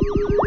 you.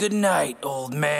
Say goodnight, old man.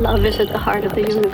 Love is at the heart of the universe.